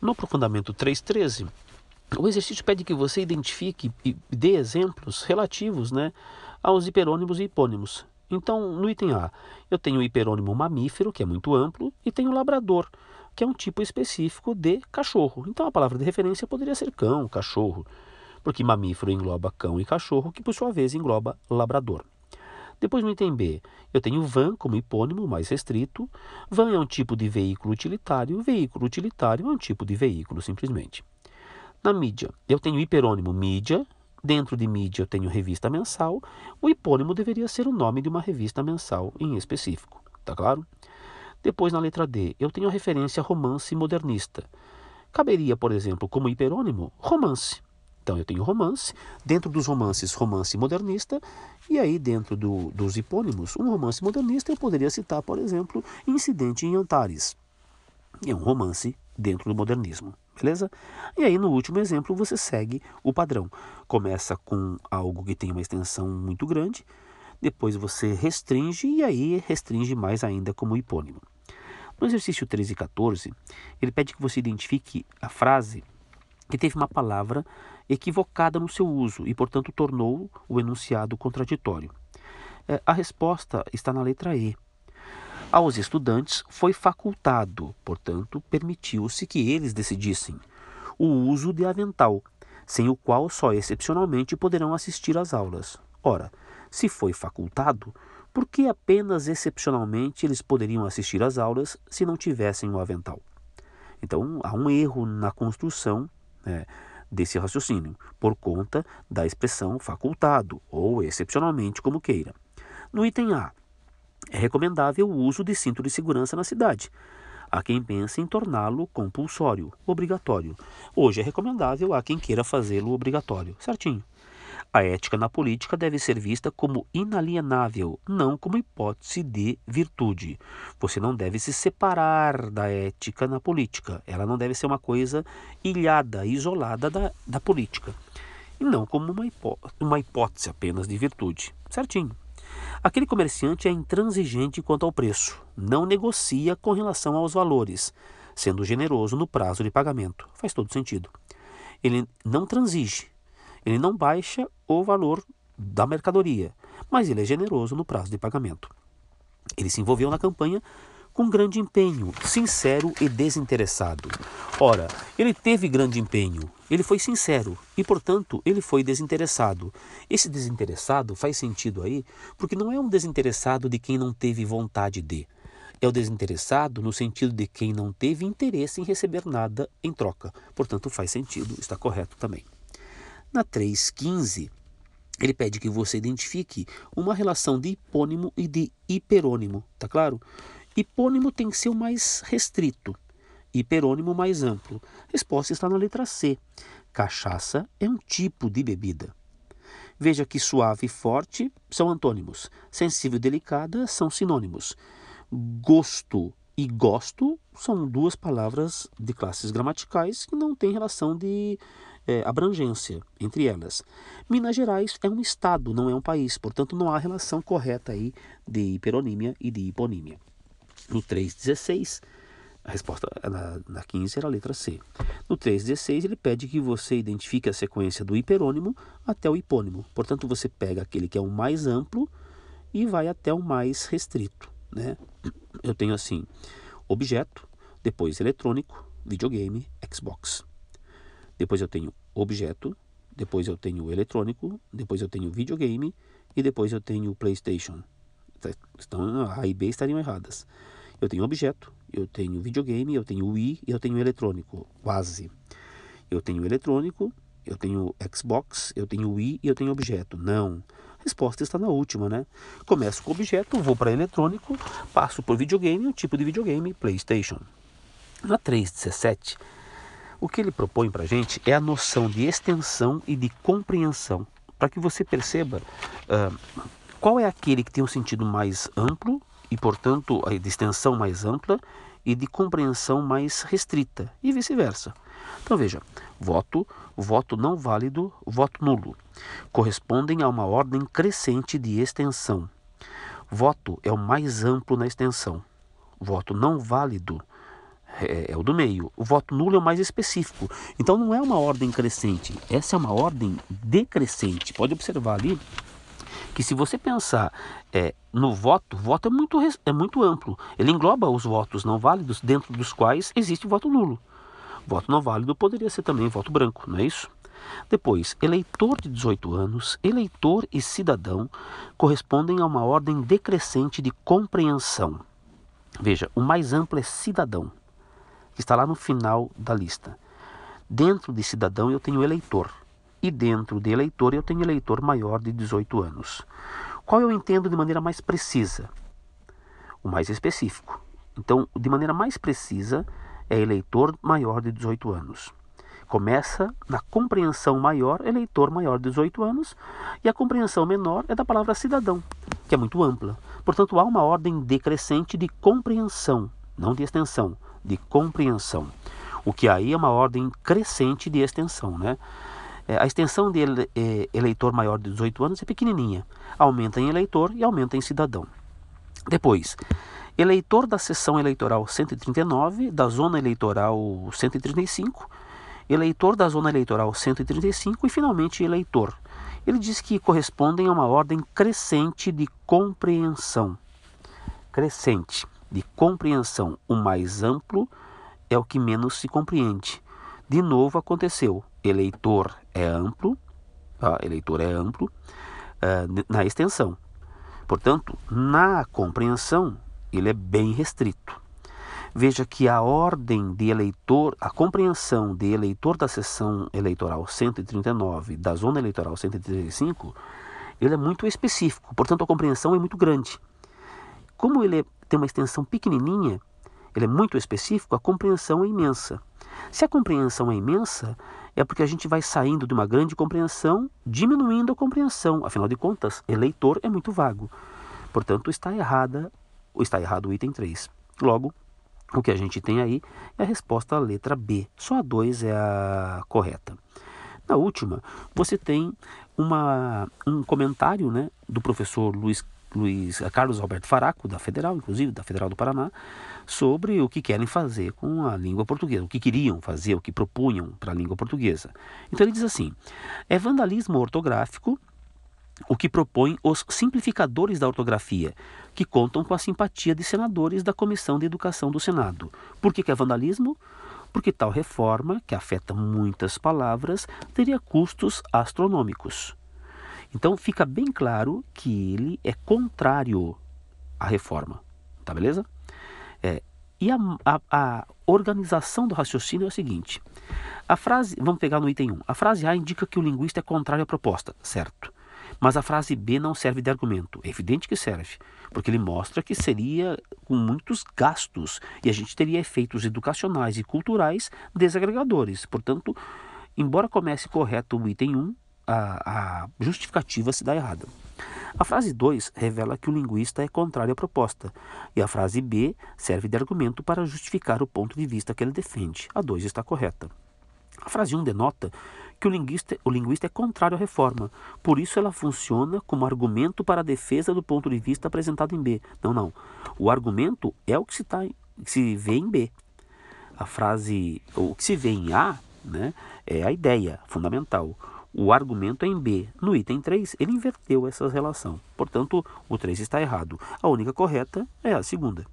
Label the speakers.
Speaker 1: No aprofundamento 3.13, o exercício pede que você identifique e dê exemplos relativos né, aos hiperônimos e hipônimos. Então, no item A, eu tenho o hiperônimo mamífero, que é muito amplo, e tenho o labrador, que é um tipo específico de cachorro. Então, a palavra de referência poderia ser cão, cachorro, porque mamífero engloba cão e cachorro, que por sua vez engloba labrador. Depois, no item B, eu tenho van como hipônimo mais restrito. Van é um tipo de veículo utilitário, veículo utilitário é um tipo de veículo simplesmente. Na mídia, eu tenho hiperônimo mídia, dentro de mídia eu tenho revista mensal, o hipônimo deveria ser o nome de uma revista mensal em específico, tá claro? Depois, na letra D, eu tenho a referência romance modernista. Caberia, por exemplo, como hiperônimo, romance. Então eu tenho romance, dentro dos romances, romance modernista, e aí dentro do, dos hipônimos, um romance modernista eu poderia citar, por exemplo, Incidente em Antares. É um romance dentro do modernismo, beleza? E aí no último exemplo você segue o padrão. Começa com algo que tem uma extensão muito grande, depois você restringe e aí restringe mais ainda como hipônimo. No exercício 13 e 14, ele pede que você identifique a frase que teve uma palavra equivocada no seu uso e, portanto, tornou o enunciado contraditório. É, a resposta está na letra E. Aos estudantes foi facultado, portanto, permitiu-se que eles decidissem o uso de avental, sem o qual só excepcionalmente poderão assistir às aulas. Ora, se foi facultado, por que apenas excepcionalmente eles poderiam assistir às aulas se não tivessem o avental? Então, há um erro na construção né, desse raciocínio, por conta da expressão facultado, ou excepcionalmente, como queira. No item A, é recomendável o uso de cinto de segurança na cidade. Há quem pense em torná-lo compulsório, obrigatório. Hoje é recomendável a quem queira fazê-lo obrigatório. Certinho. A ética na política deve ser vista como inalienável, não como hipótese de virtude. Você não deve se separar da ética na política. Ela não deve ser uma coisa ilhada, isolada da, da política. E não como uma, hipó uma hipótese apenas de virtude. Certinho. Aquele comerciante é intransigente quanto ao preço, não negocia com relação aos valores, sendo generoso no prazo de pagamento. Faz todo sentido. Ele não transige, ele não baixa o valor da mercadoria, mas ele é generoso no prazo de pagamento. Ele se envolveu na campanha com grande empenho, sincero e desinteressado. Ora, ele teve grande empenho, ele foi sincero e, portanto, ele foi desinteressado. Esse desinteressado faz sentido aí, porque não é um desinteressado de quem não teve vontade de. É o desinteressado no sentido de quem não teve interesse em receber nada em troca. Portanto, faz sentido, está correto também. Na 3.15, ele pede que você identifique uma relação de hipônimo e de hiperônimo, tá claro? Hipônimo tem que ser o mais restrito, hiperônimo mais amplo. Resposta está na letra C. Cachaça é um tipo de bebida. Veja que suave e forte são antônimos, sensível e delicada são sinônimos. Gosto e gosto são duas palavras de classes gramaticais que não têm relação de é, abrangência entre elas. Minas Gerais é um estado, não é um país, portanto não há relação correta aí de hiperonímia e de hiponímia. No 316, a resposta na, na 15 era a letra C. No 316, ele pede que você identifique a sequência do hiperônimo até o hipônimo. Portanto, você pega aquele que é o mais amplo e vai até o mais restrito. Né? Eu tenho assim: objeto, depois eletrônico, videogame, Xbox. Depois eu tenho objeto, depois eu tenho eletrônico, depois eu tenho videogame e depois eu tenho PlayStation. Então A e B estariam erradas. Eu tenho objeto, eu tenho videogame, eu tenho Wii e eu tenho eletrônico, quase. Eu tenho eletrônico, eu tenho Xbox, eu tenho Wii e eu tenho objeto. Não. A resposta está na última, né? Começo com objeto, vou para eletrônico, passo por videogame, o tipo de videogame, PlayStation. Na 317, o que ele propõe para a gente é a noção de extensão e de compreensão, para que você perceba uh, qual é aquele que tem um sentido mais amplo e, portanto, de extensão mais ampla e de compreensão mais restrita, e vice-versa. Então veja, voto, voto não válido, voto nulo, correspondem a uma ordem crescente de extensão. Voto é o mais amplo na extensão. Voto não válido é, é, o do meio. O voto nulo é o mais específico. Então não é uma ordem crescente, essa é uma ordem decrescente. Pode observar ali que se você pensar é, no voto, o voto é muito, é muito amplo. Ele engloba os votos não válidos, dentro dos quais existe voto nulo. Voto não válido poderia ser também voto branco, não é isso? Depois, eleitor de 18 anos, eleitor e cidadão correspondem a uma ordem decrescente de compreensão. Veja, o mais amplo é cidadão, está lá no final da lista. Dentro de cidadão eu tenho eleitor, e dentro de eleitor eu tenho eleitor maior de 18 anos. Qual eu entendo de maneira mais precisa? O mais específico. Então, de maneira mais precisa, é eleitor maior de 18 anos. Começa na compreensão maior, eleitor maior de 18 anos, e a compreensão menor é da palavra cidadão, que é muito ampla. Portanto, há uma ordem decrescente de compreensão, não de extensão, de compreensão. O que aí é uma ordem crescente de extensão, né? É, a extensão de é, eleitor maior de 18 anos é pequenininha. Aumenta em eleitor e aumenta em cidadão. Depois, eleitor da seção eleitoral 139, da zona eleitoral 135, eleitor da zona eleitoral 135 e finalmente eleitor. Ele diz que correspondem a uma ordem crescente de compreensão. Crescente de compreensão. O mais amplo é o que menos se compreende. De novo aconteceu. Eleitor é amplo, tá? eleitor é amplo uh, na extensão. Portanto, na compreensão, ele é bem restrito. Veja que a ordem de eleitor, a compreensão de eleitor da seção eleitoral 139, da zona eleitoral 135, ele é muito específico, portanto a compreensão é muito grande. Como ele tem uma extensão pequenininha, ele é muito específico, a compreensão é imensa. Se a compreensão é imensa, é porque a gente vai saindo de uma grande compreensão, diminuindo a compreensão. Afinal de contas, eleitor é muito vago. Portanto, está errada, está errado o item 3. Logo, o que a gente tem aí é a resposta à letra B. Só a 2 é a correta. Na última, você tem uma, um comentário né, do professor Luiz, Luiz Carlos Alberto Faraco, da Federal, inclusive, da Federal do Paraná, sobre o que querem fazer com a língua portuguesa, o que queriam fazer, o que propunham para a língua portuguesa. Então ele diz assim: é vandalismo ortográfico o que propõe os simplificadores da ortografia, que contam com a simpatia de senadores da Comissão de Educação do Senado. Por que, que é vandalismo? Porque tal reforma, que afeta muitas palavras, teria custos astronômicos. Então fica bem claro que ele é contrário à reforma. Tá beleza? É, e a, a, a, organização do raciocínio é o seguinte: a frase, vamos pegar no item 1. A frase A indica que o linguista é contrário à proposta, certo? Mas a frase B não serve de argumento. É evidente que serve, porque ele mostra que seria com muitos gastos e a gente teria efeitos educacionais e culturais desagregadores. Portanto, embora comece correto o item 1, a, a justificativa se dá errada. A frase 2 revela que o linguista é contrário à proposta, e a frase B serve de argumento para justificar o ponto de vista que ele defende. A 2 está correta. A frase 1 denota que o linguista, o linguista é contrário à reforma, por isso ela funciona como argumento para a defesa do ponto de vista apresentado em B. Não, não. O argumento é o que se, tá, que se vê em B. A frase, o que se vê em A, né, é a ideia fundamental. O argumento é em B. No item 3, ele inverteu essa relação. Portanto, o 3 está errado. A única correta é a segunda.